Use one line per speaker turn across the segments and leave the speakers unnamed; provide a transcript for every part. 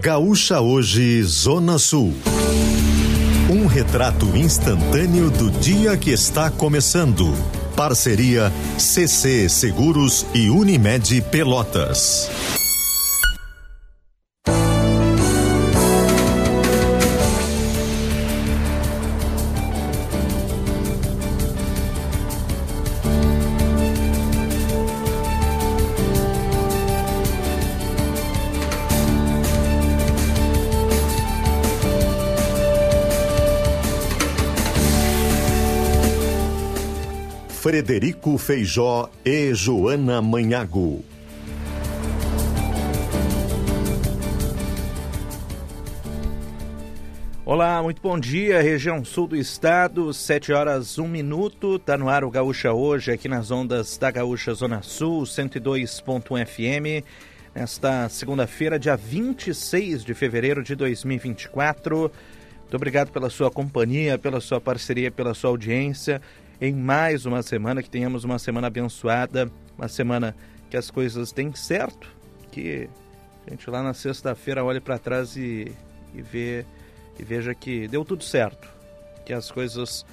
Gaúcha Hoje, Zona Sul. Um retrato instantâneo do dia que está começando. Parceria CC Seguros e Unimed Pelotas. Frederico Feijó e Joana Manhago.
Olá, muito bom dia, região sul do estado, 7 horas 1 minuto, tá no ar o Gaúcha hoje, aqui nas ondas da Gaúcha Zona Sul, 102.1 FM, nesta segunda-feira, dia 26 de fevereiro de 2024. Muito obrigado pela sua companhia, pela sua parceria, pela sua audiência em mais uma semana, que tenhamos uma semana abençoada, uma semana que as coisas deem certo, que a gente lá na sexta-feira olhe para trás e, e, vê, e veja que deu tudo certo, que as coisas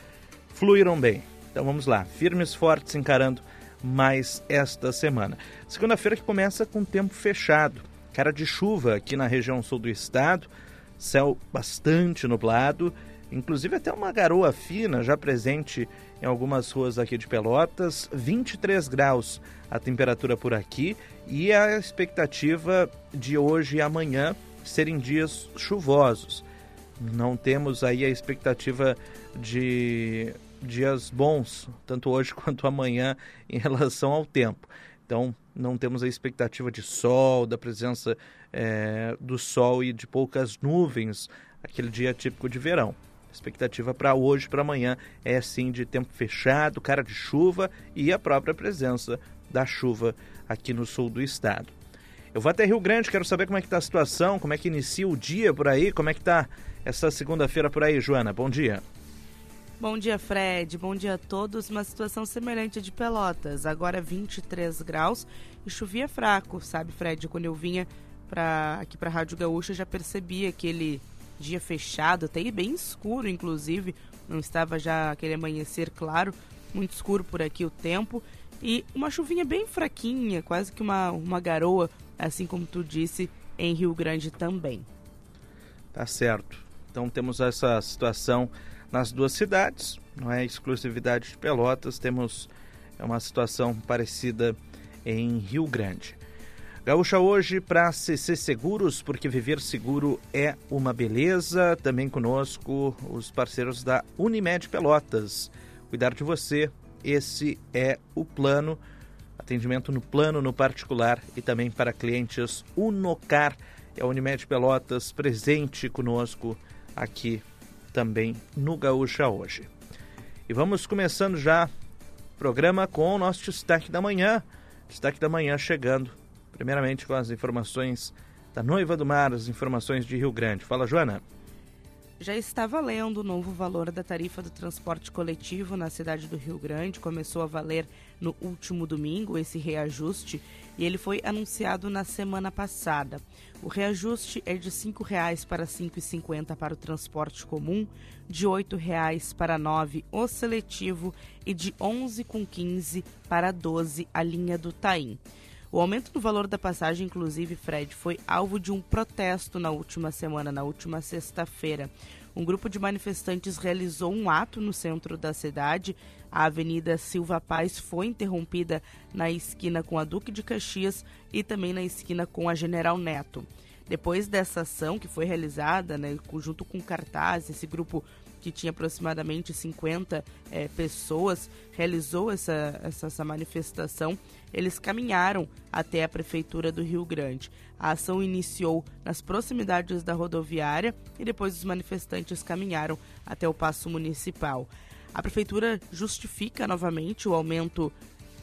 fluíram bem. Então vamos lá, firmes fortes encarando mais esta semana. Segunda-feira que começa com tempo fechado, cara de chuva aqui na região sul do estado, céu bastante nublado, inclusive até uma garoa fina já presente em algumas ruas aqui de Pelotas, 23 graus a temperatura por aqui e a expectativa de hoje e amanhã serem dias chuvosos. Não temos aí a expectativa de dias bons, tanto hoje quanto amanhã, em relação ao tempo. Então, não temos a expectativa de sol, da presença é, do sol e de poucas nuvens, aquele dia típico de verão expectativa para hoje, para amanhã, é sim de tempo fechado, cara de chuva e a própria presença da chuva aqui no sul do estado. Eu vou até Rio Grande, quero saber como é que está a situação, como é que inicia o dia por aí, como é que está essa segunda-feira por aí, Joana. Bom dia.
Bom dia, Fred. Bom dia a todos. Uma situação semelhante de Pelotas. Agora 23 graus e chovia fraco, sabe, Fred? Quando eu vinha pra, aqui para a Rádio Gaúcha, já percebi aquele dia fechado, até bem escuro, inclusive. Não estava já aquele amanhecer claro, muito escuro por aqui o tempo. E uma chuvinha bem fraquinha, quase que uma, uma garoa, assim como tu disse, em Rio Grande também.
Tá certo. Então temos essa situação nas duas cidades, não é exclusividade de Pelotas, temos uma situação parecida em Rio Grande. Gaúcha hoje para CC Seguros, porque viver seguro é uma beleza. Também conosco os parceiros da Unimed Pelotas. Cuidar de você, esse é o plano. Atendimento no plano, no particular e também para clientes Unocar. É a Unimed Pelotas presente conosco aqui também no Gaúcha hoje. E vamos começando já o programa com o nosso destaque da manhã. Destaque da manhã chegando Primeiramente com as informações da Noiva do Mar, as informações de Rio Grande. Fala, Joana.
Já está valendo o novo valor da tarifa do transporte coletivo na cidade do Rio Grande. Começou a valer no último domingo esse reajuste e ele foi anunciado na semana passada. O reajuste é de R$ 5,00 para R$ 5,50 para o transporte comum, de R$ 8,00 para R$ 9,00 o seletivo e de R$ 11,15 para R$ 12,00 a linha do Taim. O aumento do valor da passagem, inclusive, Fred, foi alvo de um protesto na última semana, na última sexta-feira. Um grupo de manifestantes realizou um ato no centro da cidade. A Avenida Silva Paz foi interrompida na esquina com a Duque de Caxias e também na esquina com a General Neto. Depois dessa ação que foi realizada, né, junto com cartaz, esse grupo que tinha aproximadamente 50 é, pessoas, realizou essa, essa, essa manifestação. Eles caminharam até a Prefeitura do Rio Grande. A ação iniciou nas proximidades da rodoviária e depois os manifestantes caminharam até o Paço Municipal. A Prefeitura justifica novamente o aumento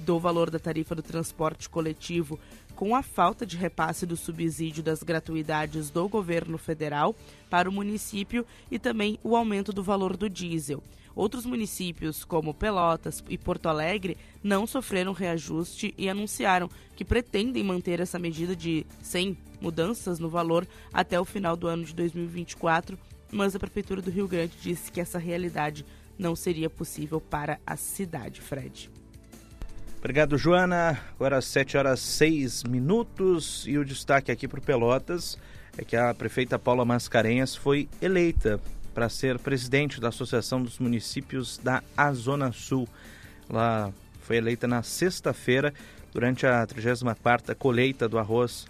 do valor da tarifa do transporte coletivo com a falta de repasse do subsídio das gratuidades do governo federal para o município e também o aumento do valor do diesel. Outros municípios, como Pelotas e Porto Alegre, não sofreram reajuste e anunciaram que pretendem manter essa medida de 100 mudanças no valor até o final do ano de 2024, mas a Prefeitura do Rio Grande disse que essa realidade não seria possível para a cidade, Fred.
Obrigado, Joana. Agora às 7 horas 6 minutos e o destaque aqui para Pelotas é que a prefeita Paula Mascarenhas foi eleita para ser presidente da Associação dos Municípios da Azona Sul. Ela foi eleita na sexta-feira, durante a 34ª colheita do arroz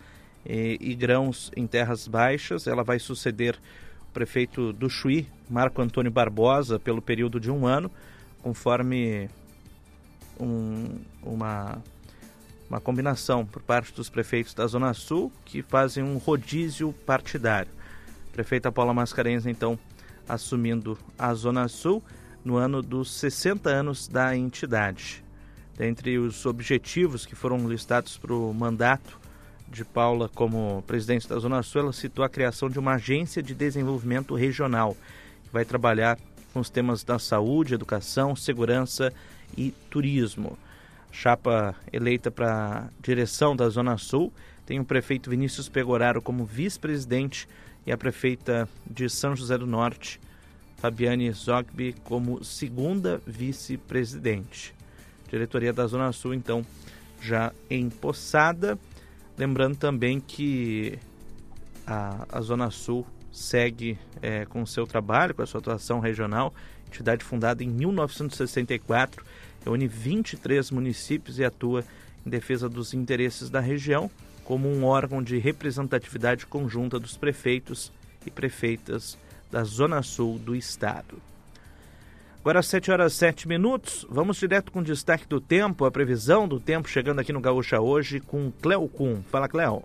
e, e, grãos em terras baixas. Ela vai suceder o prefeito do Chuí, Marco Antônio Barbosa, pelo período de um ano, conforme um, uma, uma combinação por parte dos prefeitos da Zona Sul, que fazem um rodízio partidário. Prefeita Paula Mascarenhas, então, assumindo a Zona Sul no ano dos 60 anos da entidade. Dentre os objetivos que foram listados para o mandato de Paula como presidente da Zona Sul, ela citou a criação de uma agência de desenvolvimento regional, que vai trabalhar com os temas da saúde, educação, segurança e turismo. Chapa eleita para a direção da Zona Sul tem o prefeito Vinícius Pegoraro como vice-presidente e a prefeita de São José do Norte, Fabiane Zogby, como segunda vice-presidente. Diretoria da Zona Sul, então, já empossada. Lembrando também que a, a Zona Sul segue é, com o seu trabalho, com a sua atuação regional, entidade fundada em 1964, reúne 23 municípios e atua em defesa dos interesses da região como um órgão de representatividade conjunta dos prefeitos e prefeitas da Zona Sul do Estado. Agora às 7 horas 7 minutos, vamos direto com o destaque do tempo, a previsão do tempo chegando aqui no Gaúcha hoje com Cleo Kuhn. Fala, Cleo.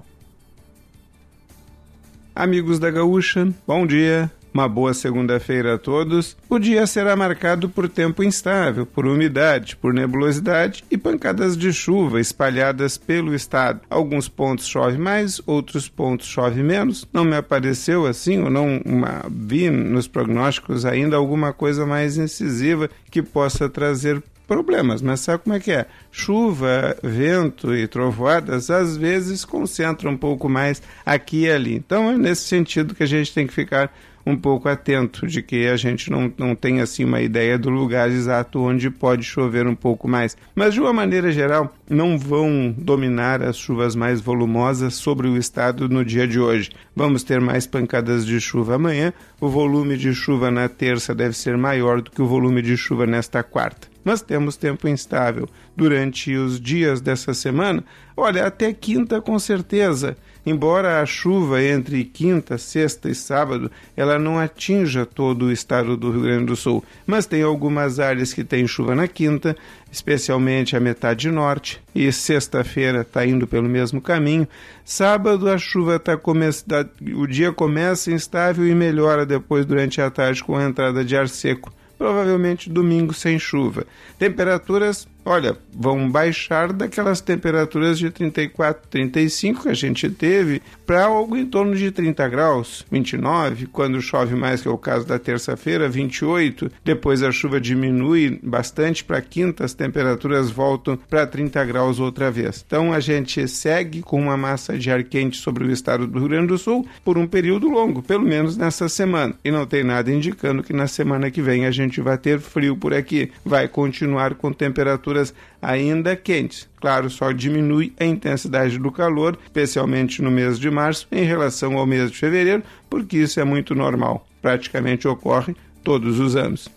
Amigos da Gaúcha, bom dia. Uma boa segunda-feira a todos. O dia será marcado por tempo instável, por umidade, por nebulosidade e pancadas de chuva espalhadas pelo estado. Alguns pontos chove mais, outros pontos chove menos. Não me apareceu assim ou não uma, vi nos prognósticos ainda alguma coisa mais incisiva que possa trazer problemas, mas sabe como é que é? Chuva, vento e trovoadas às vezes concentram um pouco mais aqui e ali. Então é nesse sentido que a gente tem que ficar um pouco atento de que a gente não, não tem assim uma ideia do lugar exato onde pode chover um pouco mais. Mas de uma maneira geral, não vão dominar as chuvas mais volumosas sobre o estado no dia de hoje. Vamos ter mais pancadas de chuva amanhã. O volume de chuva na terça deve ser maior do que o volume de chuva nesta quarta. Nós temos tempo instável durante os dias dessa semana. Olha, até quinta com certeza embora a chuva entre quinta, sexta e sábado ela não atinja todo o estado do Rio Grande do Sul, mas tem algumas áreas que tem chuva na quinta, especialmente a metade norte, e sexta-feira está indo pelo mesmo caminho. Sábado a chuva está começando, o dia começa instável e melhora depois durante a tarde com a entrada de ar seco. Provavelmente domingo sem chuva. Temperaturas olha, vão baixar daquelas temperaturas de 34, 35 que a gente teve para algo em torno de 30 graus, 29, quando chove mais, que é o caso da terça-feira, 28. Depois a chuva diminui bastante para quinta, as temperaturas voltam para 30 graus outra vez. Então a gente segue com uma massa de ar quente sobre o estado do Rio Grande do Sul por um período longo, pelo menos nessa semana. E não tem nada indicando que na semana que vem a gente vai ter frio por aqui. Vai continuar com temperaturas temperaturas ainda quentes. Claro, só diminui a intensidade do calor, especialmente no mês de março, em relação ao mês de fevereiro, porque isso é muito normal. Praticamente ocorre todos os anos.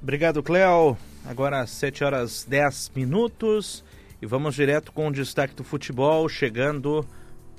Obrigado, Cléo. Agora às 7 horas 10 minutos e vamos direto com o destaque do futebol, chegando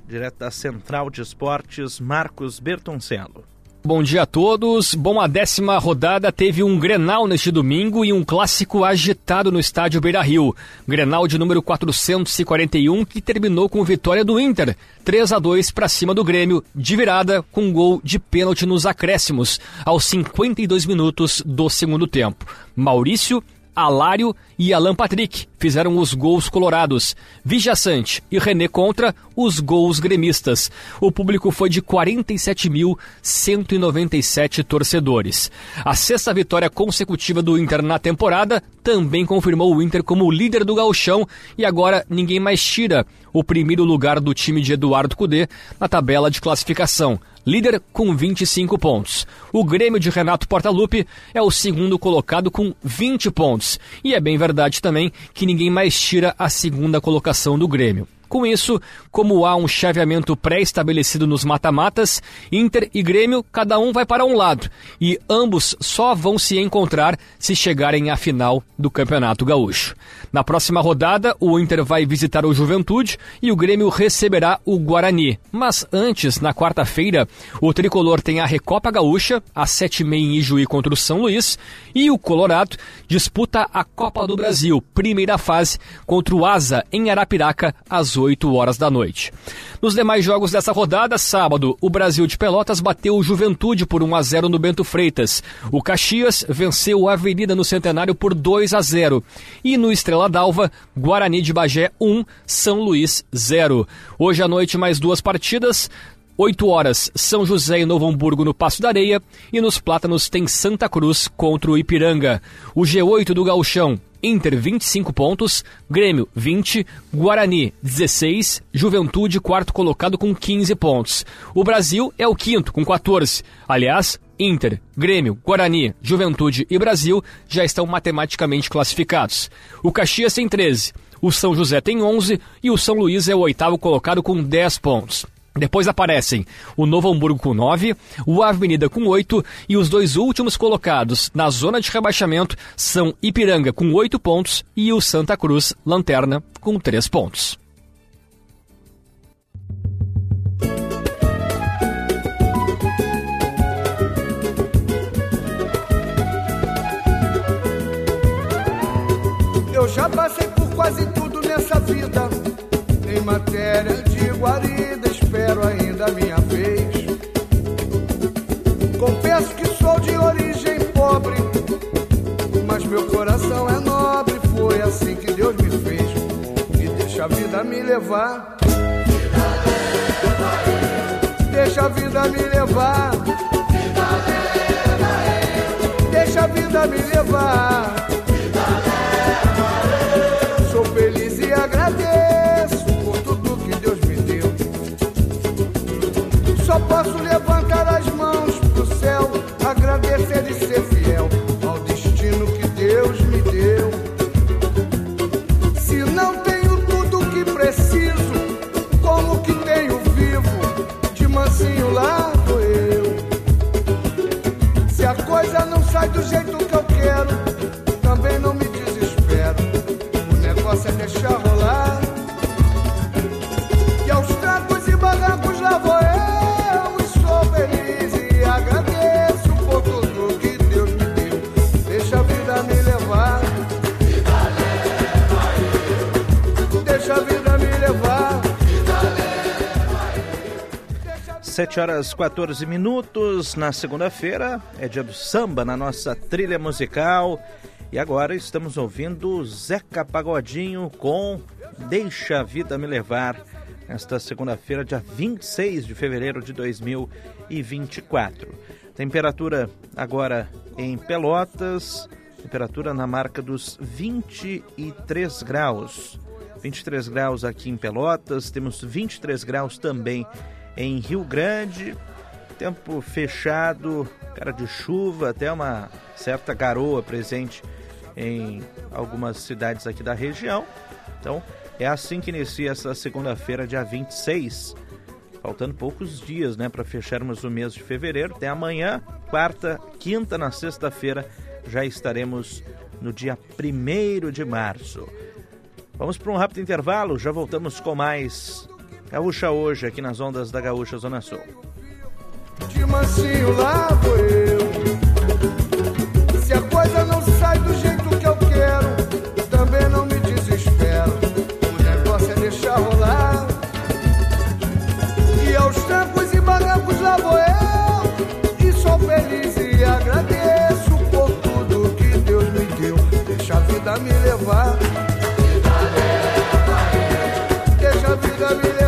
direto da Central de Esportes, Marcos Bertoncello.
Bom dia a todos. Bom, a décima rodada teve um Grenal neste domingo e um clássico agitado no estádio Beira Rio. Grenal de número 441 que terminou com vitória do Inter, 3 a 2 para cima do Grêmio, de virada com um gol de pênalti nos acréscimos, aos 52 minutos do segundo tempo. Maurício Alário e Alan Patrick fizeram os gols colorados. Vijaçante e René Contra, os gols gremistas. O público foi de 47.197 torcedores. A sexta vitória consecutiva do Inter na temporada também confirmou o Inter como líder do gauchão e agora ninguém mais tira o primeiro lugar do time de Eduardo Cudê na tabela de classificação líder com 25 pontos. O Grêmio de Renato Portaluppi é o segundo colocado com 20 pontos. E é bem verdade também que ninguém mais tira a segunda colocação do Grêmio. Com isso, como há um chaveamento pré-estabelecido nos mata-matas, Inter e Grêmio, cada um vai para um lado, e ambos só vão se encontrar se chegarem à final do Campeonato Gaúcho. Na próxima rodada, o Inter vai visitar o Juventude e o Grêmio receberá o Guarani. Mas antes, na quarta-feira, o tricolor tem a Recopa Gaúcha, às sete e meia em Ijuí contra o São Luís, e o Colorado disputa a Copa do Brasil, primeira fase, contra o Asa, em Arapiraca, às 8 horas da noite. Nos demais jogos dessa rodada, sábado, o Brasil de Pelotas bateu o Juventude por 1 a 0 no Bento Freitas. O Caxias venceu o Avenida no Centenário por 2 a 0. E no Estrela d'Alva, Guarani de Bagé 1, São Luís 0. Hoje à noite mais duas partidas. 8 horas, São José e Novo Hamburgo no Passo da Areia. E nos Plátanos tem Santa Cruz contra o Ipiranga. O G8 do Gauchão, Inter 25 pontos, Grêmio 20, Guarani 16, Juventude quarto colocado com 15 pontos. O Brasil é o quinto com 14. Aliás, Inter, Grêmio, Guarani, Juventude e Brasil já estão matematicamente classificados. O Caxias tem 13, o São José tem 11 e o São Luís é o oitavo colocado com 10 pontos. Depois aparecem o Novo Hamburgo com 9, o Avenida com 8 e os dois últimos colocados na zona de rebaixamento são Ipiranga com 8 pontos e o Santa Cruz, lanterna, com 3 pontos.
Eu já passei por quase tudo nessa vida, em matéria de guarida espero ainda minha vez. Confesso que sou de origem pobre, mas meu coração é nobre. Foi assim que Deus me fez. E deixa a vida me levar. Deixa a vida me levar. Deixa a vida me levar. Posso levantar
7 horas 14 minutos na segunda-feira, é dia do samba na nossa trilha musical. E agora estamos ouvindo Zeca Pagodinho com Deixa a Vida Me Levar, nesta segunda-feira, dia 26 de fevereiro de 2024. Temperatura agora em Pelotas, temperatura na marca dos 23 graus. 23 graus aqui em Pelotas, temos 23 graus também em Rio Grande. Tempo fechado, cara de chuva, até uma certa garoa presente em algumas cidades aqui da região. Então, é assim que inicia essa segunda-feira, dia 26. Faltando poucos dias, né, para fecharmos o mês de fevereiro. Até amanhã, quarta, quinta, na sexta-feira, já estaremos no dia 1 de março. Vamos para um rápido intervalo, já voltamos com mais Gaúcha hoje, aqui nas ondas da Gaúcha Zona Sul.
De mansinho lá vou eu. Se a coisa não sai do jeito que eu quero, também não me desespero. O negócio é deixar rolar. E aos trancos e barrancos lá vou eu. E sou feliz e agradeço por tudo que Deus me deu. Deixa a vida vida me levar. Deixa a vida me levar.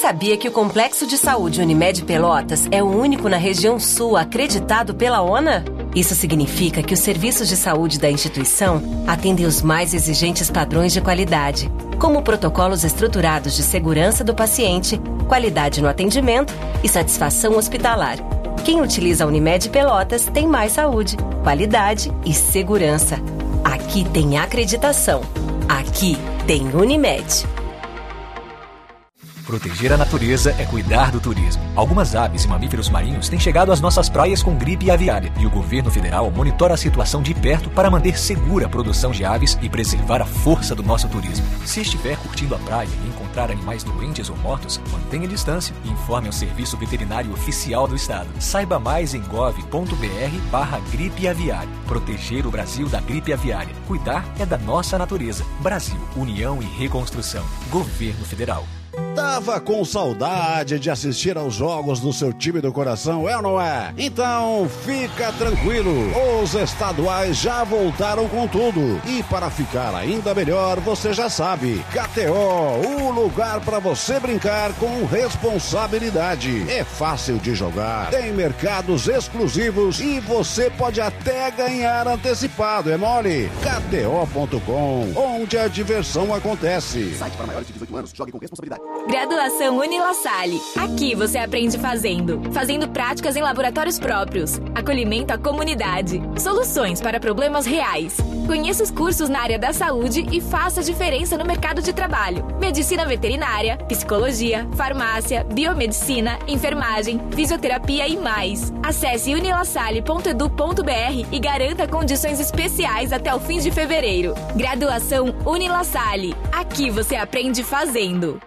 Sabia que o Complexo de Saúde Unimed Pelotas é o único na região sul acreditado pela ONA? Isso significa que os serviços de saúde da instituição atendem os mais exigentes padrões de qualidade, como protocolos estruturados de segurança do paciente, qualidade no atendimento e satisfação hospitalar. Quem utiliza a Unimed Pelotas tem mais saúde, qualidade e segurança. Aqui tem acreditação. Aqui tem Unimed.
Proteger a natureza é cuidar do turismo. Algumas aves e mamíferos marinhos têm chegado às nossas praias com gripe aviária e o governo federal monitora a situação de perto para manter segura a produção de aves e preservar a força do nosso turismo. Se estiver curtindo a praia e encontrar animais doentes ou mortos, mantenha distância e informe ao Serviço Veterinário Oficial do Estado. Saiba mais em gov.br barra gripe aviária. Proteger o Brasil da gripe aviária. Cuidar é da nossa natureza. Brasil, União e Reconstrução. Governo Federal.
Tava com saudade de assistir aos jogos do seu time do coração, é ou não é? Então fica tranquilo, os estaduais já voltaram com tudo. E para ficar ainda melhor, você já sabe, KTO, o lugar para você brincar com responsabilidade. É fácil de jogar, tem mercados exclusivos e você pode até ganhar antecipado, é mole? KTO.com, onde a diversão acontece.
Site para maiores de 18 anos, jogue com responsabilidade.
Graduação Unila Salle. Aqui você aprende fazendo. Fazendo práticas em laboratórios próprios. Acolhimento à comunidade. Soluções para problemas reais. Conheça os cursos na área da saúde e faça diferença no mercado de trabalho. Medicina veterinária, psicologia, farmácia, biomedicina, enfermagem, fisioterapia e mais. Acesse unilasalle.edu.br e garanta condições especiais até o fim de fevereiro. Graduação Unila Salle. Aqui você aprende fazendo.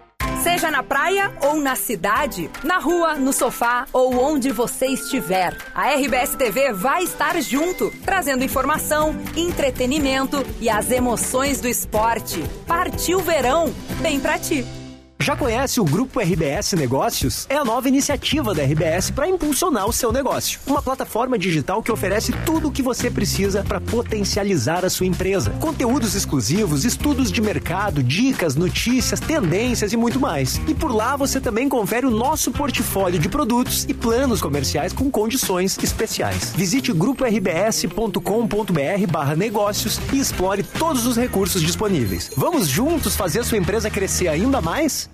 Seja na praia ou na cidade, na rua, no sofá ou onde você estiver, a RBS TV vai estar junto, trazendo informação, entretenimento e as emoções do esporte. Partiu verão, bem pra ti.
Já conhece o Grupo RBS Negócios? É a nova iniciativa da RBS para impulsionar o seu negócio. Uma plataforma digital que oferece tudo o que você precisa para potencializar a sua empresa. Conteúdos exclusivos, estudos de mercado, dicas, notícias, tendências e muito mais. E por lá você também confere o nosso portfólio de produtos e planos comerciais com condições especiais. Visite grupo-rbs.com.br barra negócios e explore todos os recursos disponíveis. Vamos juntos fazer sua empresa crescer ainda mais?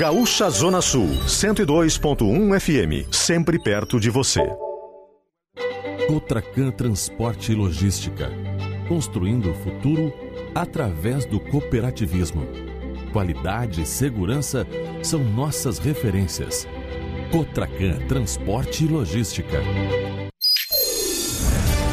Gaúcha Zona Sul, 102.1 FM, sempre perto de você.
Cotracan Transporte e Logística, construindo o futuro através do cooperativismo. Qualidade e segurança são nossas referências. Cotracan Transporte e Logística.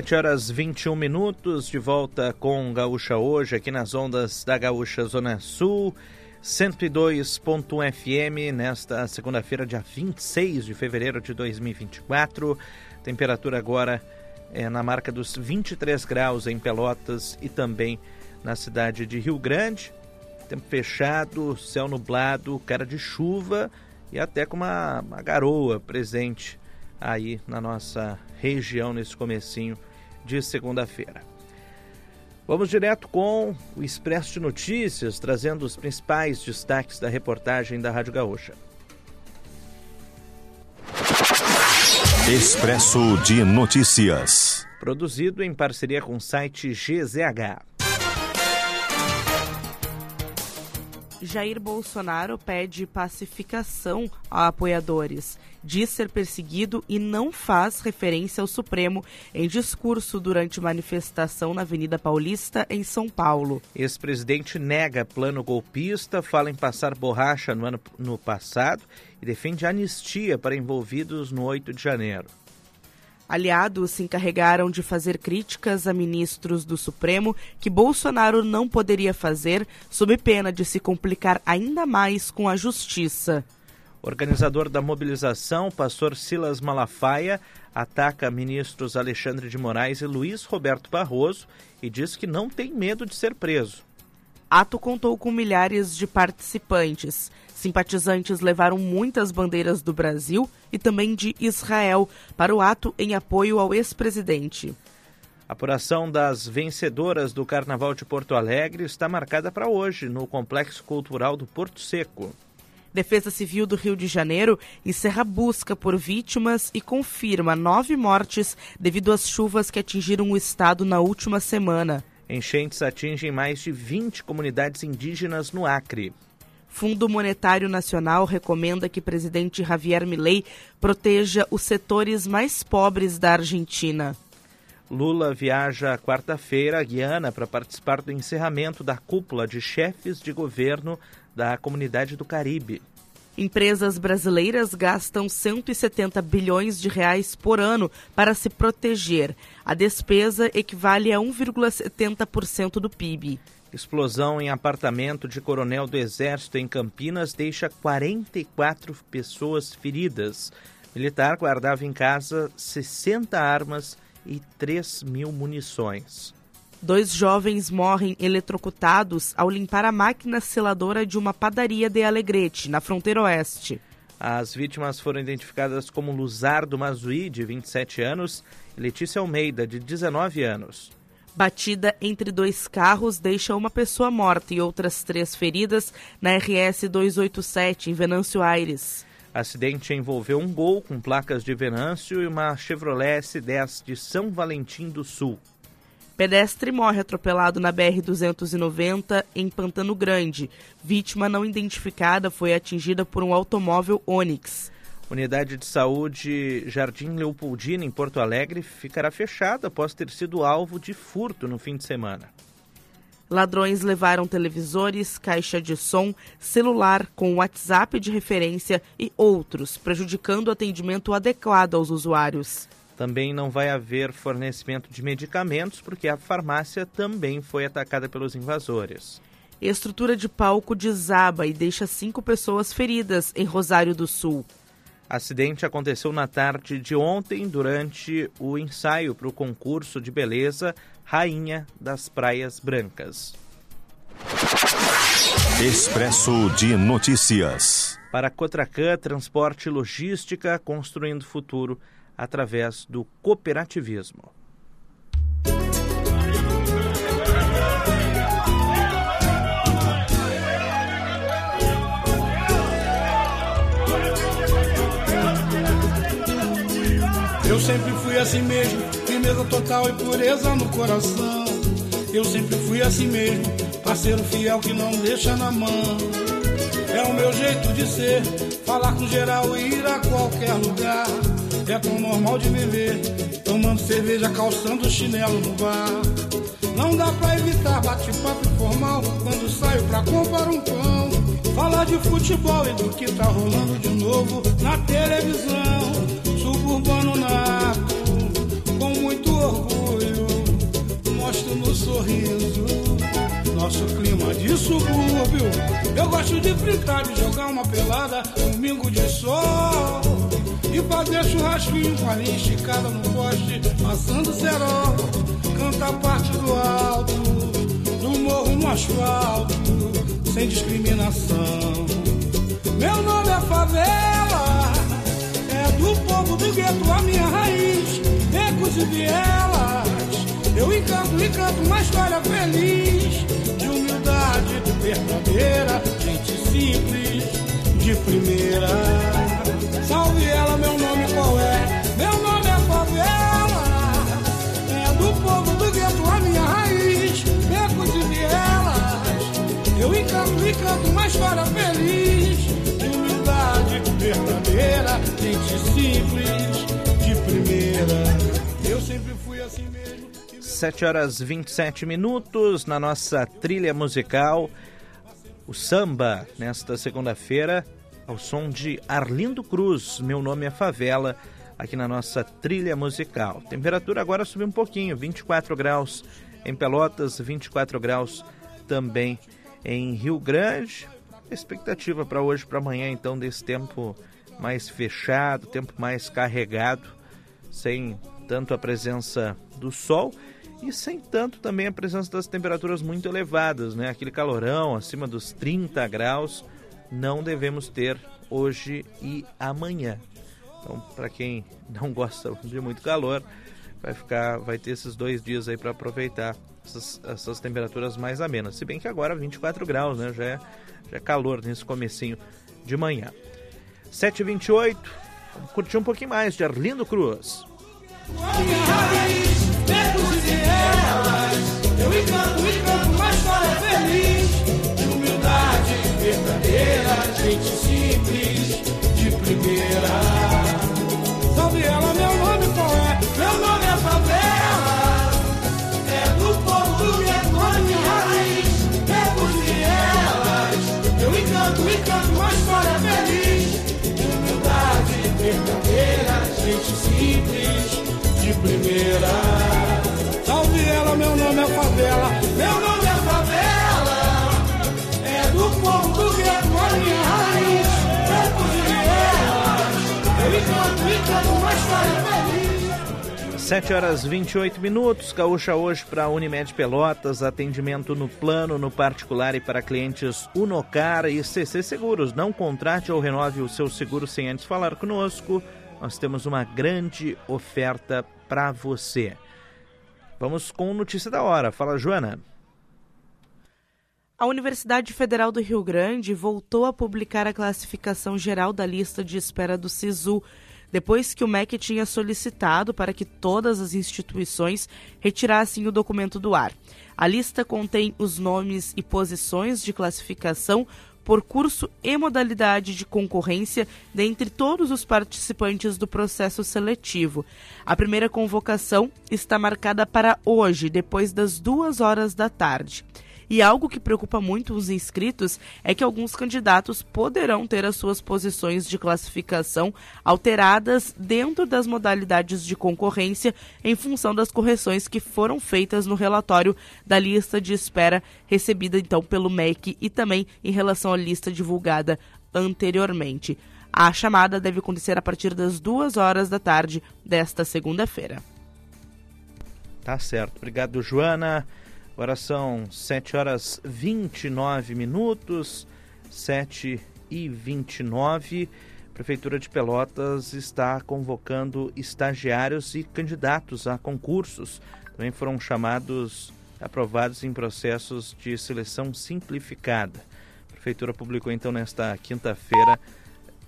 Sete horas 21 minutos, de volta com Gaúcha hoje, aqui nas ondas da Gaúcha Zona Sul, 102.1 FM, nesta segunda-feira, dia 26 de fevereiro de 2024. Temperatura agora é na marca dos 23 graus em Pelotas e também na cidade de Rio Grande. Tempo fechado, céu nublado, cara de chuva e até com uma, uma garoa presente aí na nossa região nesse comecinho de segunda-feira. Vamos direto com o Expresso de Notícias, trazendo os principais destaques da reportagem da Rádio Gaúcha.
Expresso de Notícias.
Produzido em parceria com o site GZH.
Jair Bolsonaro pede pacificação a apoiadores. Diz ser perseguido e não faz referência ao Supremo em discurso durante manifestação na Avenida Paulista, em São Paulo.
Ex-presidente nega plano golpista, fala em passar borracha no ano no passado e defende anistia para envolvidos no 8 de janeiro.
Aliados se encarregaram de fazer críticas a ministros do Supremo que Bolsonaro não poderia fazer, sob pena de se complicar ainda mais com a justiça.
Organizador da mobilização, pastor Silas Malafaia, ataca ministros Alexandre de Moraes e Luiz Roberto Barroso e diz que não tem medo de ser preso.
Ato contou com milhares de participantes. Simpatizantes levaram muitas bandeiras do Brasil e também de Israel para o ato em apoio ao ex-presidente.
A apuração das vencedoras do Carnaval de Porto Alegre está marcada para hoje, no Complexo Cultural do Porto Seco.
Defesa Civil do Rio de Janeiro encerra busca por vítimas e confirma nove mortes devido às chuvas que atingiram o estado na última semana.
Enchentes atingem mais de 20 comunidades indígenas no Acre.
Fundo Monetário Nacional recomenda que presidente Javier Milei proteja os setores mais pobres da Argentina.
Lula viaja quarta-feira à Guiana para participar do encerramento da cúpula de chefes de governo da Comunidade do Caribe.
Empresas brasileiras gastam 170 bilhões de reais por ano para se proteger. A despesa equivale a 1,70% do PIB.
Explosão em apartamento de coronel do Exército em Campinas deixa 44 pessoas feridas. Militar guardava em casa 60 armas e 3 mil munições.
Dois jovens morrem eletrocutados ao limpar a máquina seladora de uma padaria de Alegrete, na fronteira oeste.
As vítimas foram identificadas como Luzardo Mazui, de 27 anos, e Letícia Almeida, de 19 anos.
Batida entre dois carros deixa uma pessoa morta e outras três feridas na RS 287, em Venâncio Aires.
Acidente envolveu um gol com placas de Venâncio e uma Chevrolet S10 de São Valentim do Sul.
Pedestre morre atropelado na BR-290 em Pantano Grande. Vítima não identificada foi atingida por um automóvel Onix.
Unidade de Saúde Jardim Leopoldina, em Porto Alegre, ficará fechada após ter sido alvo de furto no fim de semana.
Ladrões levaram televisores, caixa de som, celular com WhatsApp de referência e outros, prejudicando o atendimento adequado aos usuários.
Também não vai haver fornecimento de medicamentos porque a farmácia também foi atacada pelos invasores.
Estrutura de palco desaba e deixa cinco pessoas feridas em Rosário do Sul.
Acidente aconteceu na tarde de ontem durante o ensaio para o concurso de beleza Rainha das Praias Brancas.
Expresso de Notícias.
Para a Cotracan, transporte e logística, construindo futuro através do cooperativismo.
Eu sempre fui assim mesmo, firmeza total e pureza no coração. Eu sempre fui assim mesmo, parceiro fiel que não deixa na mão. É o meu jeito de ser, falar com geral e ir a qualquer lugar. É tão normal de me ver, tomando cerveja, calçando chinelo no bar. Não dá pra evitar bate-papo informal quando saio pra comprar um pão. Falar de futebol e do que tá rolando de novo na televisão urbano nato, com muito orgulho, mostro no sorriso nosso clima de subúrbio. Eu gosto de fritar, de jogar uma pelada, domingo de sol. E fazer churrasquinho com a linha esticada no poste, passando cerol. Canta parte do alto, do morro no asfalto, sem discriminação. Meu nome é Favela do povo do gueto, a minha raiz, becos e vielas. Eu encanto, encanto uma história feliz, de humildade verdadeira, gente simples, de primeira. Salve ela, meu nome qual é? Meu nome é Favela, é do povo do gueto, a minha raiz, becos e vielas. Eu encanto, encanto uma história feliz verdadeira, gente simples, de primeira. Eu sempre fui assim mesmo.
7 horas 27 minutos na nossa trilha musical. O samba, nesta segunda-feira, ao som de Arlindo Cruz. Meu nome é Favela, aqui na nossa trilha musical. Temperatura agora subiu um pouquinho, 24 graus em Pelotas, 24 graus também em Rio Grande expectativa para hoje, para amanhã, então, desse tempo mais fechado, tempo mais carregado, sem tanto a presença do sol e sem tanto também a presença das temperaturas muito elevadas, né? Aquele calorão acima dos 30 graus não devemos ter hoje e amanhã. Então, para quem não gosta de muito calor, vai ficar, vai ter esses dois dias aí para aproveitar essas, essas temperaturas mais amenas. Se bem que agora 24 graus, né? Já é já é calor nesse comecinho de manhã. 7h28, vamos curtir um pouquinho mais de Arlindo Cruz.
Gente simples, de primeira Salve ela, meu nome qual é? Meu nome é Favela É do povo gueto, a minha raiz canto e canto uma história feliz. De humildade verdadeira, gente simples, de primeira. Salve ela, meu nome é favela,
7 horas 28 minutos. Gaúcha hoje para Unimed Pelotas. Atendimento no plano, no particular e para clientes Unocar e CC Seguros. Não contrate ou renove o seu seguro sem antes falar conosco. Nós temos uma grande oferta para você. Vamos com notícia da hora. Fala, Joana.
A Universidade Federal do Rio Grande voltou a publicar a classificação geral da lista de espera do SISU depois que o MEC tinha solicitado para que todas as instituições retirassem o documento do ar. A lista contém os nomes e posições de classificação por curso e modalidade de concorrência dentre todos os participantes do processo seletivo. A primeira convocação está marcada para hoje, depois das duas horas da tarde. E algo que preocupa muito os inscritos é que alguns candidatos poderão ter as suas posições de classificação alteradas dentro das modalidades de concorrência em função das correções que foram feitas no relatório da lista de espera recebida então pelo MEC e também em relação à lista divulgada anteriormente. A chamada deve acontecer a partir das duas horas da tarde desta segunda-feira.
Tá certo. Obrigado, Joana. Agora são 7 horas 29 minutos, 7 e 29. A Prefeitura de Pelotas está convocando estagiários e candidatos a concursos. Também foram chamados, aprovados em processos de seleção simplificada. A Prefeitura publicou então nesta quinta-feira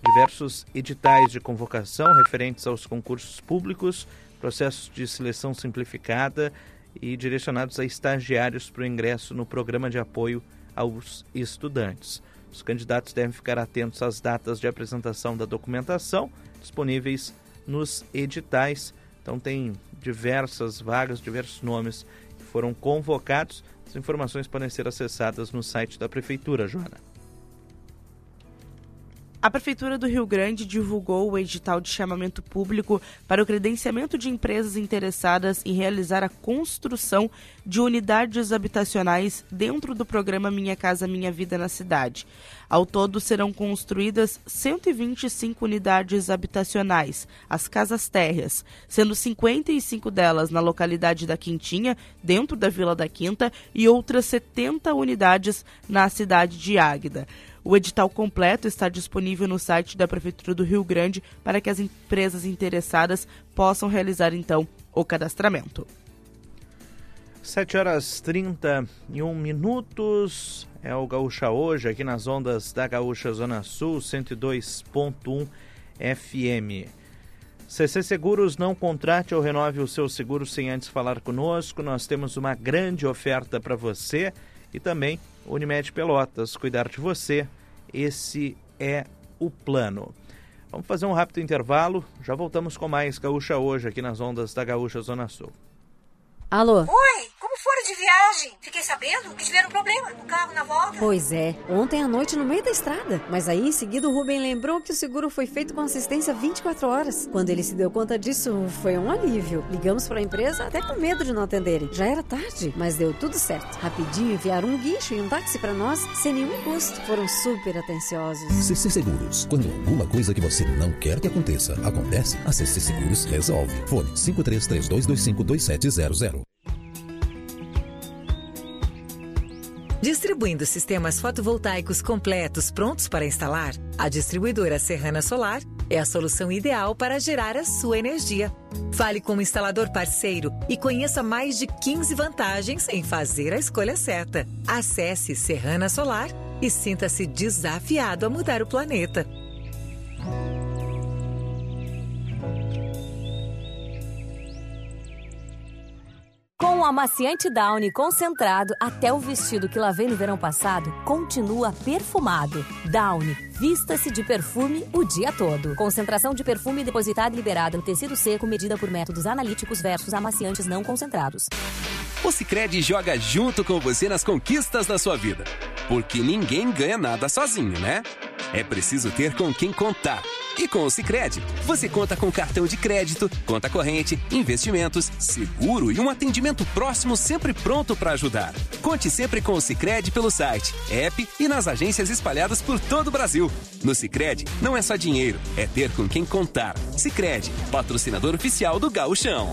diversos editais de convocação referentes aos concursos públicos, processos de seleção simplificada e direcionados a estagiários para o ingresso no programa de apoio aos estudantes. Os candidatos devem ficar atentos às datas de apresentação da documentação disponíveis nos editais. Então tem diversas vagas, diversos nomes que foram convocados. As informações podem ser acessadas no site da prefeitura, Joana.
A Prefeitura do Rio Grande divulgou o edital de chamamento público para o credenciamento de empresas interessadas em realizar a construção de unidades habitacionais dentro do programa Minha Casa Minha Vida na cidade. Ao todo, serão construídas 125 unidades habitacionais, as casas térreas, sendo 55 delas na localidade da Quintinha, dentro da Vila da Quinta, e outras 70 unidades na cidade de Águeda. O edital completo está disponível no site da Prefeitura do Rio Grande para que as empresas interessadas possam realizar então o cadastramento.
7 horas 31 minutos. É o Gaúcha hoje, aqui nas ondas da Gaúcha Zona Sul, 102.1 FM. CC Seguros não contrate ou renove o seu seguro sem antes falar conosco. Nós temos uma grande oferta para você e também Unimed Pelotas, cuidar de você. Esse é o plano. Vamos fazer um rápido intervalo. Já voltamos com mais Gaúcha hoje aqui nas ondas da Gaúcha Zona Sul.
Alô?
Oi, como foram de viagem? Fiquei sabendo que tiveram problema no carro na volta.
Pois é, ontem à noite no meio da estrada. Mas aí em seguida o Rubem lembrou que o seguro foi feito com assistência 24 horas. Quando ele se deu conta disso, foi um alívio. Ligamos para a empresa até com medo de não atenderem. Já era tarde, mas deu tudo certo. Rapidinho enviaram um guincho e um táxi para nós sem nenhum custo. Foram super atenciosos.
CC Seguros. Quando alguma coisa que você não quer que aconteça acontece, a CC Seguros resolve. Fone 5332252700.
Distribuindo sistemas fotovoltaicos completos prontos para instalar, a distribuidora Serrana Solar é a solução ideal para gerar a sua energia. Fale com o instalador parceiro e conheça mais de 15 vantagens em fazer a escolha certa. Acesse Serrana Solar e sinta-se desafiado a mudar o planeta.
O amaciante Downy concentrado, até o vestido que lavei no verão passado continua perfumado. Downy, vista-se de perfume o dia todo. Concentração de perfume depositada e liberada no tecido seco medida por métodos analíticos versus amaciantes não concentrados.
O Sicredi joga junto com você nas conquistas da sua vida. Porque ninguém ganha nada sozinho, né? É preciso ter com quem contar. E com o Sicredi, você conta com cartão de crédito, conta corrente, investimentos, seguro e um atendimento próximo sempre pronto para ajudar. Conte sempre com o Sicredi pelo site, app e nas agências espalhadas por todo o Brasil. No Sicredi, não é só dinheiro, é ter com quem contar. Sicredi, patrocinador oficial do Gauchão.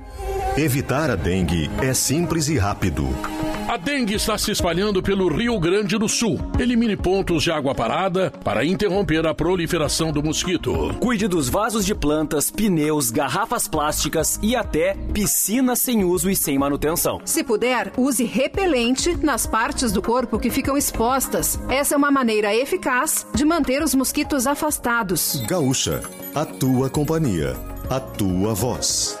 Evitar a dengue é simples e rápido.
A dengue está se espalhando pelo Rio Grande do Sul. Elimine pontos de água parada para interromper a proliferação do mosquito.
Cuide dos vasos de plantas, pneus, garrafas plásticas e até piscinas sem uso e sem manutenção.
Se puder, use repelente nas partes do corpo que ficam expostas. Essa é uma maneira eficaz de manter os mosquitos afastados.
Gaúcha, a tua companhia, a tua voz.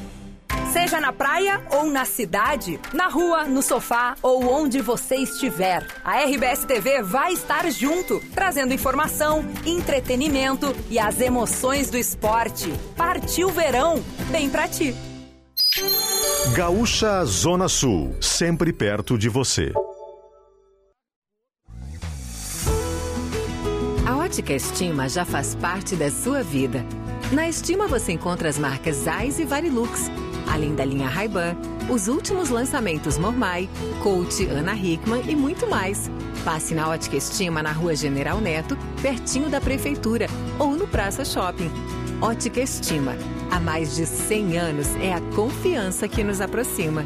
Seja na praia ou na cidade, na rua, no sofá ou onde você estiver, a RBS TV vai estar junto, trazendo informação, entretenimento e as emoções do esporte. Partiu verão, bem pra ti.
Gaúcha Zona Sul, sempre perto de você.
A Ótica Estima já faz parte da sua vida. Na Estima você encontra as marcas Zeiss e Varilux além da linha Ray-Ban, os últimos lançamentos Mormai, Coach, Ana Hickman e muito mais. Passe na Ótica Estima na Rua General Neto, pertinho da Prefeitura, ou no Praça Shopping. Ótica Estima. Há mais de 100 anos é a confiança que nos aproxima.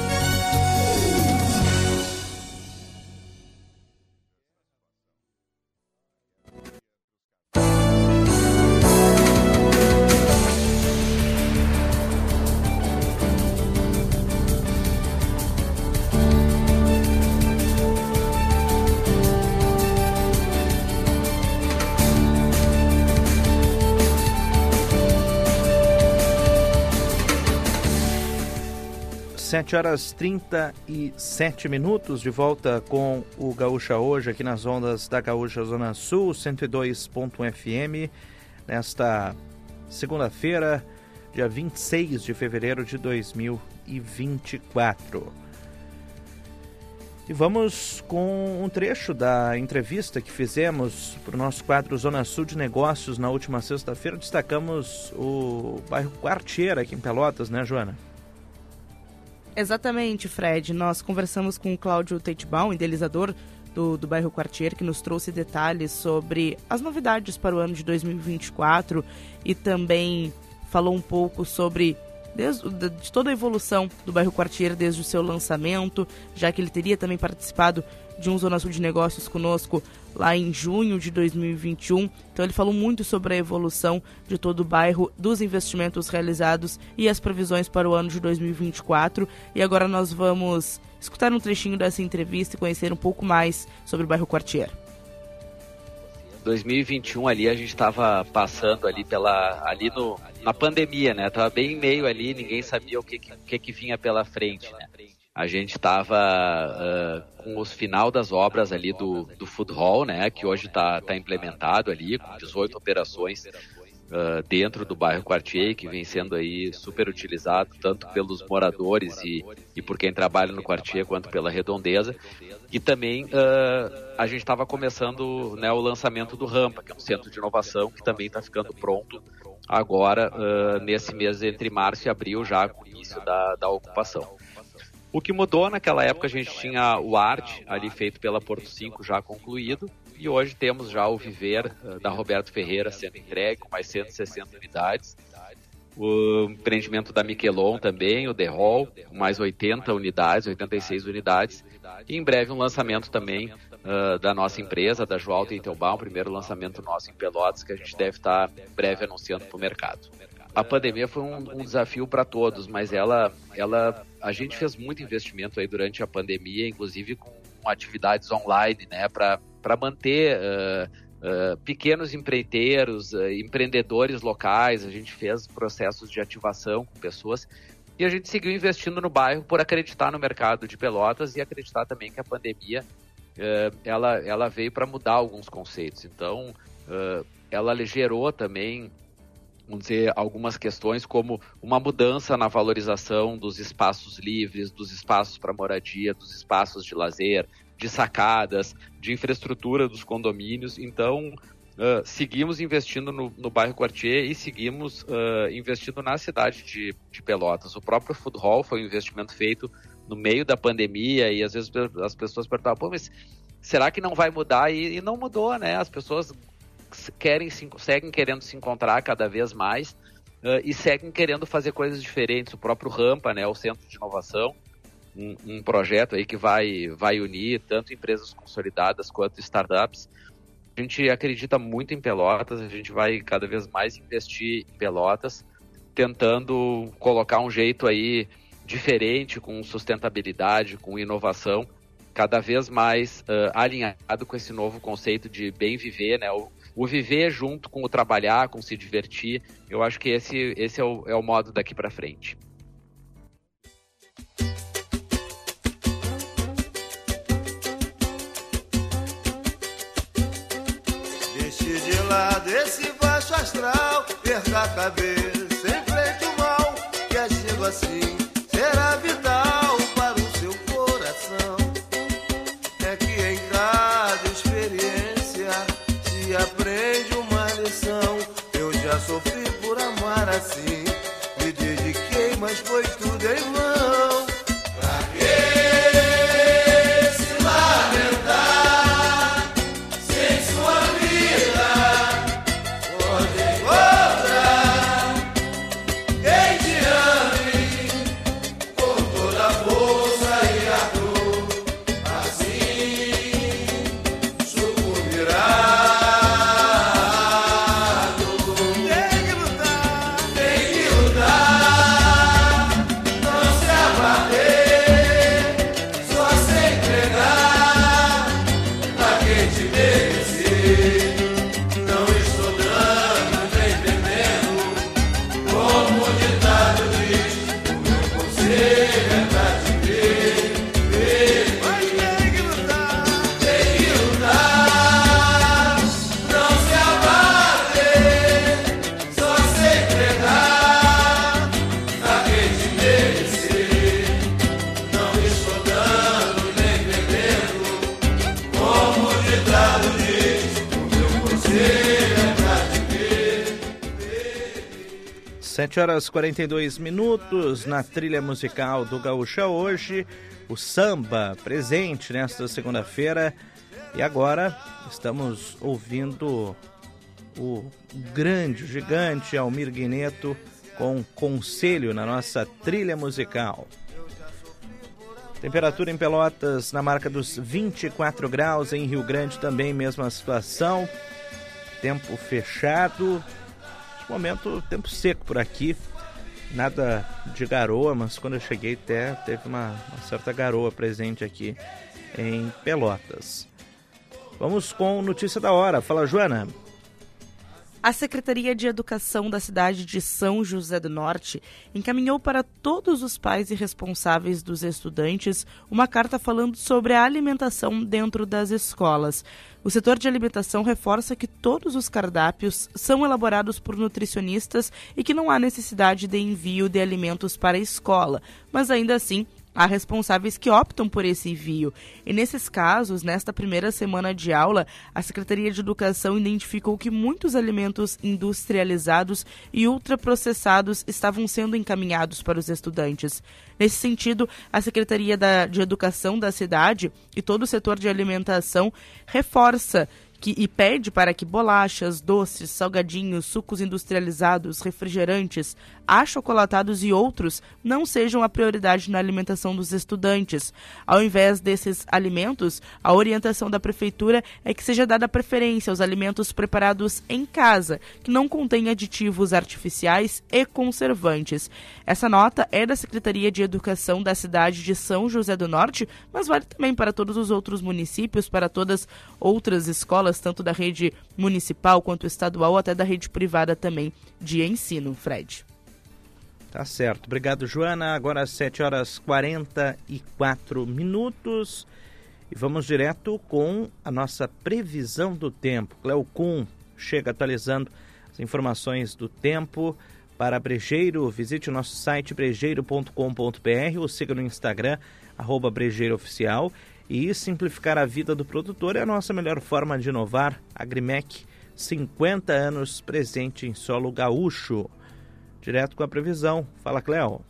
Sete horas 37 minutos, de volta com o Gaúcha hoje, aqui nas ondas da Gaúcha Zona Sul, 102.fm, nesta segunda-feira, dia 26 de fevereiro de 2024. E vamos com um trecho da entrevista que fizemos para o nosso quadro Zona Sul de Negócios na última sexta-feira. Destacamos o bairro Quartier aqui em Pelotas, né, Joana?
Exatamente, Fred. Nós conversamos com o Cláudio Teitbaum, idealizador do, do bairro Quartier, que nos trouxe detalhes sobre as novidades para o ano de 2024 e também falou um pouco sobre desde, de toda a evolução do bairro Quartier desde o seu lançamento, já que ele teria também participado de um Zona Sul de Negócios conosco lá em junho de 2021. Então ele falou muito sobre a evolução de todo o bairro, dos investimentos realizados e as previsões para o ano de 2024. E agora nós vamos escutar um trechinho dessa entrevista e conhecer um pouco mais sobre o bairro Quartier.
2021 ali a gente estava passando ali pela ali no na pandemia, né? Tava bem em meio ali, ninguém sabia o que que, que vinha pela frente, né? A gente estava uh, com os final das obras ali do, do Food Hall, né, que hoje está tá implementado ali, com 18 operações uh, dentro do bairro Quartier, que vem sendo aí super utilizado, tanto pelos moradores e, e por quem trabalha no Quartier, quanto pela redondeza. E também uh, a gente estava começando né, o lançamento do Rampa, que é um centro de inovação que também está ficando pronto agora, nesse mês entre março e abril, já com o início da, da ocupação. O que mudou naquela época a gente tinha o Art ali feito pela Porto 5 já concluído e hoje temos já o Viver uh, da Roberto Ferreira sendo entregue com mais 160 unidades. O empreendimento da Miquelon também, o The Hall, com mais 80 unidades, 86 unidades. E em breve um lançamento também uh, da nossa empresa, da Joal Teitelbaum, primeiro lançamento nosso em Pelotas, que a gente deve estar breve anunciando para o mercado. a pandemia foi um, um desafio para todos, mas ela, ela, a gente fez muito investimento aí durante a pandemia, inclusive com atividades online, né, para manter uh, uh, pequenos empreiteiros, uh, empreendedores locais. A gente fez processos de ativação com pessoas e a gente seguiu investindo no bairro por acreditar no mercado de Pelotas e acreditar também que a pandemia ela, ela veio para mudar alguns conceitos. Então, ela gerou também vamos dizer, algumas questões como uma mudança na valorização dos espaços livres, dos espaços para moradia, dos espaços de lazer, de sacadas, de infraestrutura dos condomínios. Então, uh, seguimos investindo no, no, bairro Quartier e seguimos uh, investindo na cidade de, de, Pelotas. O próprio Food Hall foi um investimento feito no meio da pandemia e às vezes as pessoas perguntavam, pô, mas será que não vai mudar? E, e não mudou, né? As pessoas querem se, seguem querendo se encontrar cada vez mais uh, e seguem querendo fazer coisas diferentes. O próprio Rampa, né, o Centro de Inovação, um, um, projeto aí que vai, vai unir tanto empresas consolidadas quanto startups. A gente acredita muito em Pelotas, a gente vai cada vez mais investir em Pelotas, tentando colocar um jeito aí diferente, com sustentabilidade, com inovação, cada vez mais uh, alinhado com esse novo conceito de bem viver, né? O, o viver junto com o trabalhar, com se divertir. Eu acho que esse, esse é, o, é o modo daqui para frente.
Deixe de lado esse baixo astral, perca a cabeça, enfrente o mal, que agindo assim see.
7 horas 42 minutos na trilha musical do Gaúcha hoje, o samba presente nesta segunda-feira. E agora estamos ouvindo o grande, gigante Almir Guineto com conselho na nossa trilha musical. Temperatura em Pelotas na marca dos 24 graus, em Rio Grande também mesma situação. Tempo fechado. Momento, tempo seco por aqui. Nada de garoa, mas quando eu cheguei até teve uma, uma certa garoa presente aqui em Pelotas. Vamos com notícia da hora. Fala, Joana.
A Secretaria de Educação da cidade de São José do Norte encaminhou para todos os pais e responsáveis dos estudantes uma carta falando sobre a alimentação dentro das escolas. O setor de alimentação reforça que todos os cardápios são elaborados por nutricionistas e que não há necessidade de envio de alimentos para a escola, mas ainda assim Há responsáveis que optam por esse envio. E nesses casos, nesta primeira semana de aula, a Secretaria de Educação identificou que muitos alimentos industrializados e ultraprocessados estavam sendo encaminhados para os estudantes. Nesse sentido, a Secretaria de Educação da cidade e todo o setor de alimentação reforça que, e pede para que bolachas, doces, salgadinhos, sucos industrializados, refrigerantes, achocolatados e outros não sejam a prioridade na alimentação dos estudantes. Ao invés desses alimentos, a orientação da Prefeitura é que seja dada preferência aos alimentos preparados em casa, que não contêm aditivos artificiais e conservantes. Essa nota é da Secretaria de Educação da cidade de São José do Norte, mas vale também para todos os outros municípios, para todas outras escolas, tanto da rede municipal quanto estadual, até da rede privada também de ensino, Fred.
Tá certo. Obrigado, Joana. Agora às 7 horas 44 minutos. E vamos direto com a nossa previsão do tempo. Cleo Kuhn chega atualizando As informações do tempo para Brejeiro, visite o nosso site brejeiro.com.br ou siga no Instagram, arroba brejeiroficial. E simplificar a vida do produtor é a nossa melhor forma de inovar. Agrimec, 50 anos presente em solo gaúcho. Direto com a previsão. Fala, Cléo.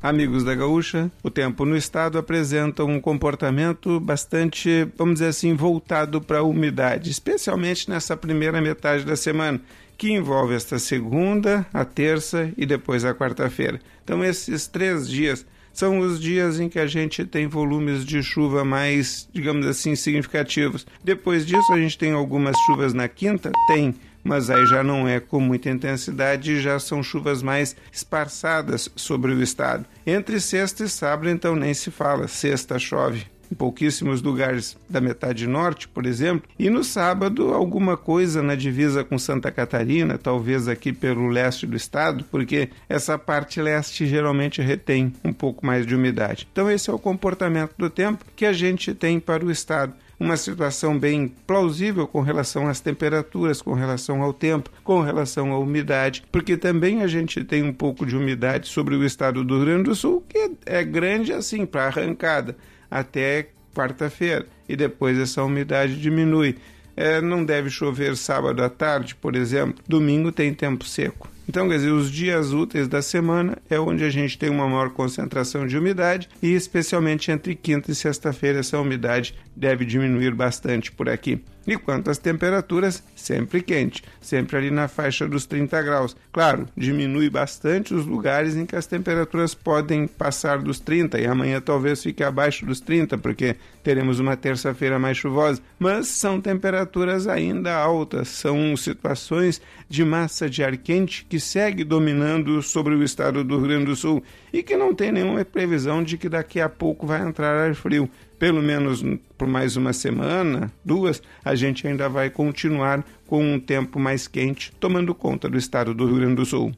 Amigos da Gaúcha, o tempo no estado apresenta um comportamento bastante, vamos dizer assim, voltado para a umidade, especialmente nessa primeira metade da semana, que envolve esta segunda, a terça e depois a quarta-feira. Então, esses três dias são os dias em que a gente tem volumes de chuva mais, digamos assim, significativos. Depois disso, a gente tem algumas chuvas na quinta? Tem mas aí já não é com muita intensidade, já são chuvas mais esparçadas sobre o estado. Entre sexta e sábado, então, nem se fala. Sexta chove em pouquíssimos lugares da metade norte, por exemplo, e no sábado alguma coisa na divisa com Santa Catarina, talvez aqui pelo leste do estado, porque essa parte leste geralmente retém um pouco mais de umidade. Então esse é o comportamento do tempo que a gente tem para o estado uma situação bem plausível com relação às temperaturas, com relação ao tempo, com relação à umidade, porque também a gente tem um pouco de umidade sobre o estado do Rio Grande do Sul, que é grande assim para arrancada até quarta-feira, e depois essa umidade diminui. É, não deve chover sábado à tarde, por exemplo, domingo tem tempo seco. Então, quer dizer, os dias úteis da semana é onde a gente tem uma maior concentração de umidade e, especialmente entre quinta e sexta-feira, essa umidade deve diminuir bastante por aqui. E quanto às temperaturas, sempre quente, sempre ali na faixa dos 30 graus. Claro, diminui bastante os lugares em que as temperaturas podem passar dos 30 e amanhã talvez fique abaixo dos 30, porque teremos uma terça-feira mais chuvosa, mas são temperaturas ainda altas, são situações de massa de ar quente que segue dominando sobre o estado do Rio Grande do Sul e que não tem nenhuma previsão de que daqui a pouco vai entrar ar frio pelo menos por mais uma semana, duas, a gente ainda vai continuar com um tempo mais quente, tomando conta do estado do Rio Grande do Sul.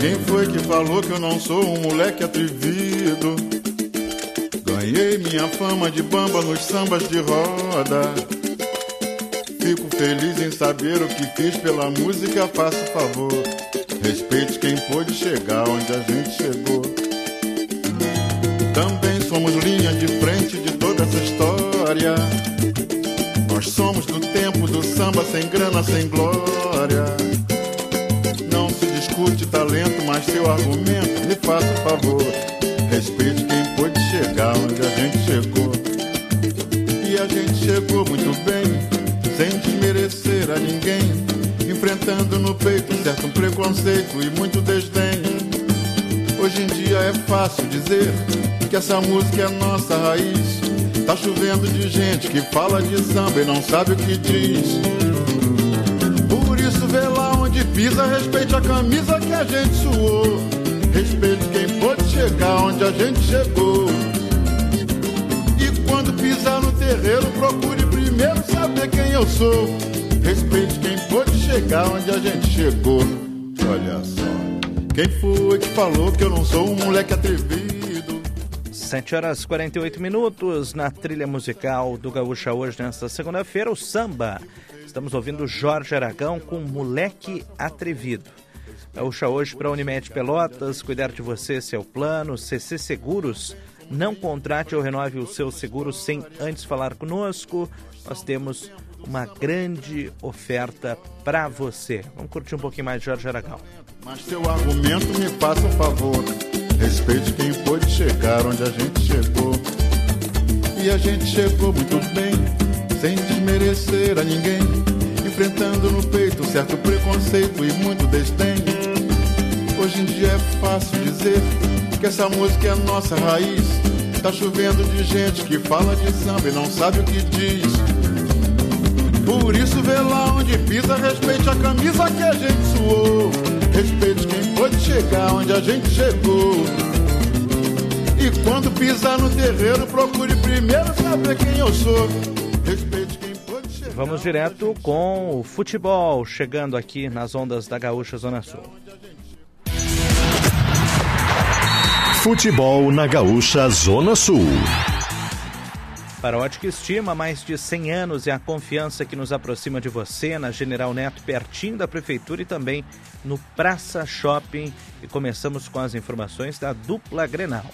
Quem foi que falou que eu não sou um moleque atrevido? Ganhei minha fama de bamba nos sambas de roda. Fico feliz em saber o que fiz pela música, faço favor. Respeite quem pôde chegar onde a gente chegou. Também somos linha de frente de toda essa história. Nós somos do tempo do samba sem grana, sem glória. Não se discute talento, mas seu argumento, me faça um favor. Respeite quem pôde chegar onde a gente chegou. E a gente chegou muito bem, sem desmerecer no peito certo preconceito e muito desdém. Hoje em dia é fácil dizer que essa música é nossa raiz. Tá chovendo de gente que fala de samba e não sabe o que diz. Por isso vê lá onde pisa, respeite a camisa que a gente suou. Respeite quem pôde chegar onde a gente chegou. E quando pisar no terreiro, procure primeiro saber quem eu sou. Respeite quem chegar onde a gente chegou. Olha só. Quem foi que falou que eu não sou um moleque atrevido?
7 horas 48 minutos na trilha musical do Gaúcha hoje, nesta segunda-feira, o samba. Estamos ouvindo Jorge Aragão com Moleque Atrevido. Gaúcha hoje para Unimed Pelotas, cuidar de você, seu plano, CC Seguros. Não contrate ou renove o seu seguro sem antes falar conosco. Nós temos uma grande oferta para você. Vamos curtir um pouquinho mais de Jorge Aragão.
Mas seu argumento me faça um favor. Respeite quem pôde chegar onde a gente chegou. E a gente chegou muito bem, sem desmerecer a ninguém. Enfrentando no peito certo preconceito e muito desdém. Hoje em dia é fácil dizer que essa música é nossa raiz. Tá chovendo de gente que fala de samba e não sabe o que diz. Por isso vê lá onde pisa, respeite a camisa que a gente suou. Respeite quem pôde chegar onde a gente chegou. E quando pisar no terreiro, procure primeiro saber quem eu sou. Respeite quem pôde chegar.
Vamos direto com o futebol, chegando aqui nas ondas da Gaúcha Zona Sul.
Futebol na Gaúcha Zona Sul.
Para a Ótica Estima, mais de 100 anos é a confiança que nos aproxima de você na General Neto, pertinho da Prefeitura e também no Praça Shopping. E começamos com as informações da dupla Grenal.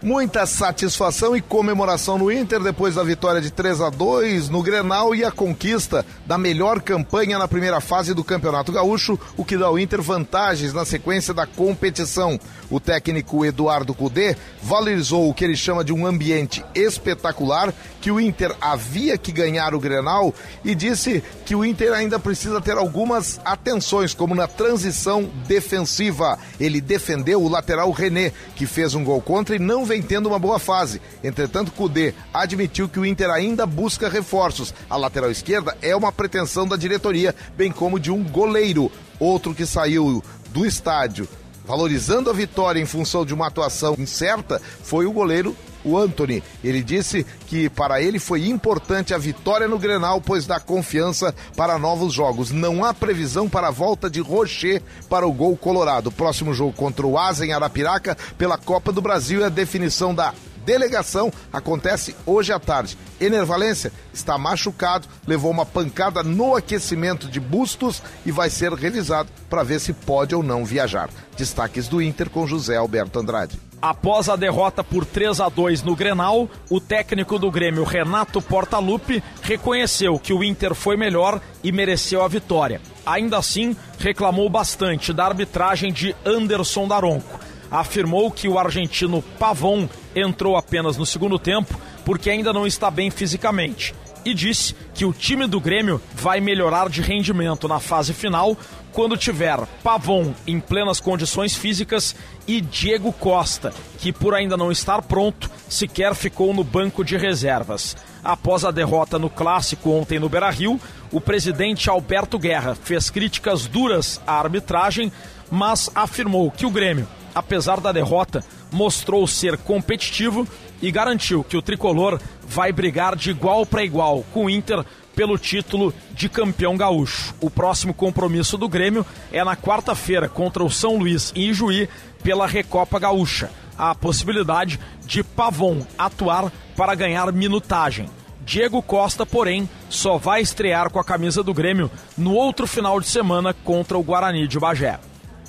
Muita satisfação e comemoração no Inter depois da vitória de 3 a 2 no Grenal e a conquista da melhor campanha na primeira fase do Campeonato Gaúcho, o que dá ao Inter vantagens na sequência da competição. O técnico Eduardo Cudê valorizou o que ele chama de um ambiente espetacular, que o Inter havia que ganhar o Grenal e disse que o Inter ainda precisa ter algumas atenções, como na transição defensiva. Ele defendeu o lateral René, que fez um gol contra e não vem tendo uma boa fase. Entretanto, Cudê admitiu que o Inter ainda busca reforços. A lateral esquerda é uma pretensão da diretoria, bem como de um goleiro. Outro que saiu do estádio valorizando a vitória em função de uma atuação incerta foi o goleiro o Anthony. Ele disse que para ele foi importante a vitória no Grenal, pois dá confiança para novos jogos. Não há previsão para a volta de Rocher para o gol colorado. próximo jogo contra o Asa em Arapiraca pela Copa do Brasil e a definição da delegação acontece hoje à tarde. Ener Valência está machucado, levou uma pancada no aquecimento de Bustos e vai ser revisado para ver se pode ou não viajar. Destaques do Inter com José Alberto Andrade.
Após a derrota por 3 a 2 no Grenal, o técnico do Grêmio, Renato Portaluppi, reconheceu que o Inter foi melhor e mereceu a vitória. Ainda assim, reclamou bastante da arbitragem de Anderson Daronco. Afirmou que o argentino Pavon entrou apenas no segundo tempo porque ainda não está bem fisicamente e disse que o time do Grêmio vai melhorar de rendimento na fase final quando tiver Pavon em plenas condições físicas e Diego Costa, que por ainda não estar pronto, sequer ficou no banco de reservas. Após a derrota no clássico ontem no Beira-Rio, o presidente Alberto Guerra fez críticas duras à arbitragem, mas afirmou que o Grêmio, apesar da derrota, mostrou ser competitivo e garantiu que o tricolor vai brigar de igual para igual com o Inter pelo título de campeão gaúcho. O próximo compromisso do Grêmio é na quarta-feira contra o São Luís em Ijuí pela Recopa Gaúcha. A possibilidade de Pavon atuar para ganhar minutagem. Diego Costa, porém, só vai estrear com a camisa do Grêmio no outro final de semana contra o Guarani de Bagé.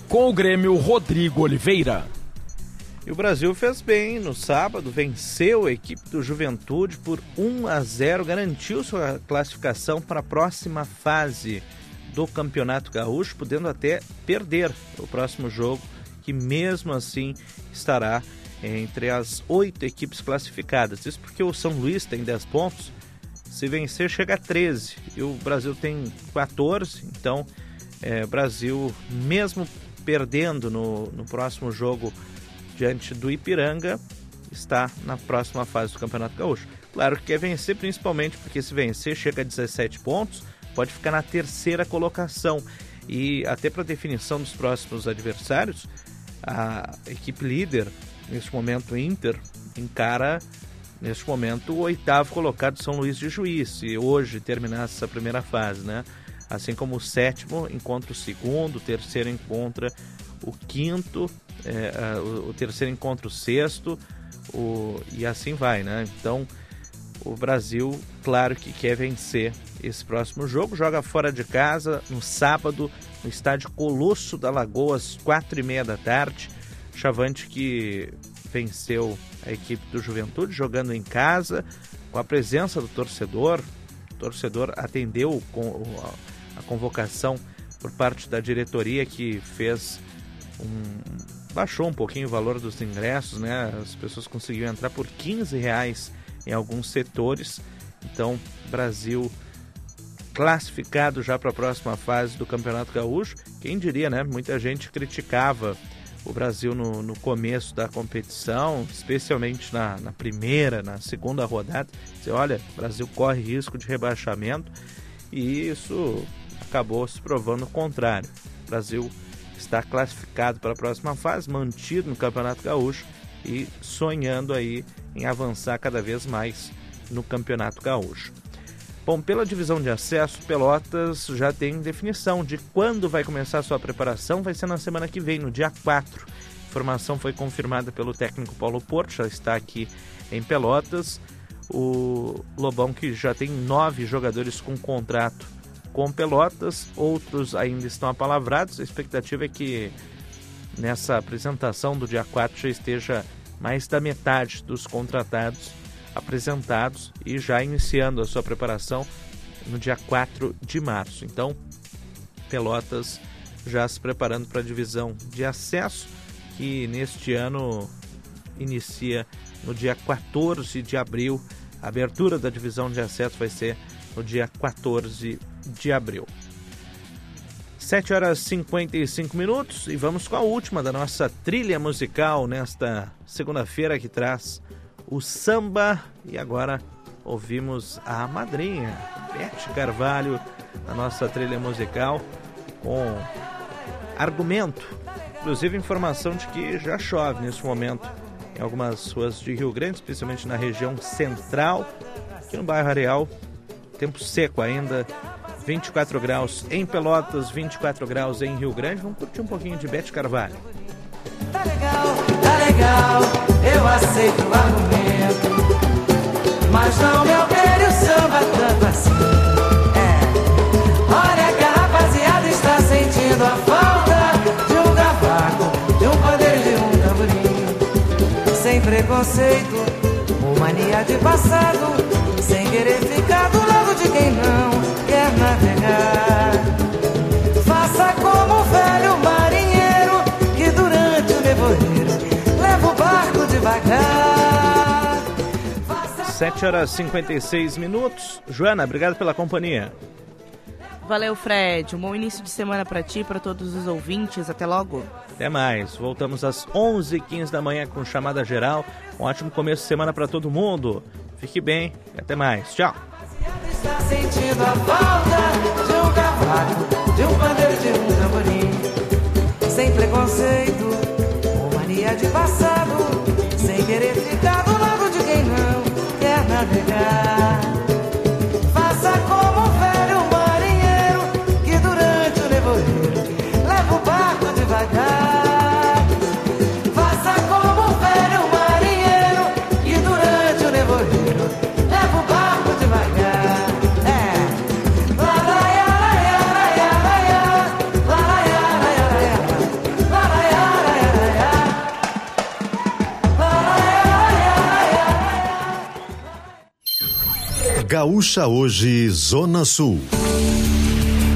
Com o Grêmio, Rodrigo Oliveira.
E o Brasil fez bem no sábado, venceu a equipe do Juventude por 1 a 0, garantiu sua classificação para a próxima fase do Campeonato Gaúcho, podendo até perder o próximo jogo, que mesmo assim estará entre as oito equipes classificadas. Isso porque o São Luís tem 10 pontos, se vencer chega a 13 e o Brasil tem 14, então é, Brasil, mesmo perdendo no, no próximo jogo diante do Ipiranga, está na próxima fase do Campeonato Gaúcho. Claro que quer vencer, principalmente porque se vencer chega a 17 pontos, pode ficar na terceira colocação. E até para definição dos próximos adversários, a equipe líder, neste momento Inter, encara neste momento o oitavo colocado São Luís de Juiz, se hoje terminasse essa primeira fase, né? Assim como o sétimo encontra o segundo, o terceiro encontra o quinto, é, o, o, terceiro encontra o sexto, o, e assim vai, né? Então, o Brasil, claro que quer vencer esse próximo jogo, joga fora de casa no sábado, no estádio Colosso da Lagoa, às quatro e meia da tarde. Chavante que venceu a equipe do Juventude jogando em casa, com a presença do torcedor. O torcedor atendeu com convocação por parte da diretoria que fez um, baixou um pouquinho o valor dos ingressos, né? As pessoas conseguiram entrar por 15 reais em alguns setores. Então, Brasil classificado já para a próxima fase do Campeonato Gaúcho. Quem diria, né? Muita gente criticava o Brasil no, no começo da competição, especialmente na, na primeira, na segunda rodada. Você olha, Brasil corre risco de rebaixamento e isso acabou se provando o contrário. O Brasil está classificado para a próxima fase, mantido no Campeonato Gaúcho e sonhando aí em avançar cada vez mais no Campeonato Gaúcho. Bom, pela divisão de acesso, Pelotas já tem definição de quando vai começar sua preparação, vai ser na semana que vem, no dia 4. A informação foi confirmada pelo técnico Paulo Porto, já está aqui em Pelotas. o Lobão que já tem nove jogadores com contrato com Pelotas, outros ainda estão apalavrados. A expectativa é que nessa apresentação do dia 4 já esteja mais da metade dos contratados apresentados e já iniciando a sua preparação no dia 4 de março. Então, Pelotas já se preparando para a divisão de acesso, que neste ano inicia no dia 14 de abril. A abertura da divisão de acesso vai ser no dia 14 de abril. 7 horas e 55 minutos e vamos com a última da nossa trilha musical nesta segunda-feira que traz o samba e agora ouvimos a madrinha Beth Carvalho na nossa trilha musical com argumento, inclusive informação de que já chove nesse momento em algumas ruas de Rio Grande, especialmente na região central, aqui no bairro Areal, tempo seco ainda, 24 graus em Pelotas, 24 graus em Rio Grande. Vamos curtir um pouquinho de Bete Carvalho.
Tá legal, tá legal, eu aceito o argumento, mas não me altere o samba tanto assim. É, olha que a rapaziada está sentindo a falta de um cavaco, de um poder de um tamborim, sem preconceito, ou mania de passado, navegar. Faça como o velho marinheiro que durante o nevoeiro leva o barco devagar.
7 horas e 56 minutos. Joana, obrigado pela companhia.
Valeu, Fred. Um bom início de semana para ti e para todos os ouvintes. Até logo.
Até mais. Voltamos às 11h15 da manhã com chamada geral. Um ótimo começo de semana para todo mundo. Fique bem e até mais. Tchau.
Está sentindo a falta de um cavaco, de um pandeiro, de um tamborim. Sem preconceito, ou mania de passado,
Gaúcha Hoje, Zona Sul.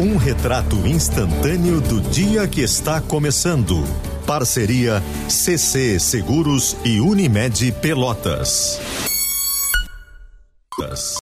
Um retrato instantâneo do dia que está começando. Parceria CC Seguros e Unimed Pelotas.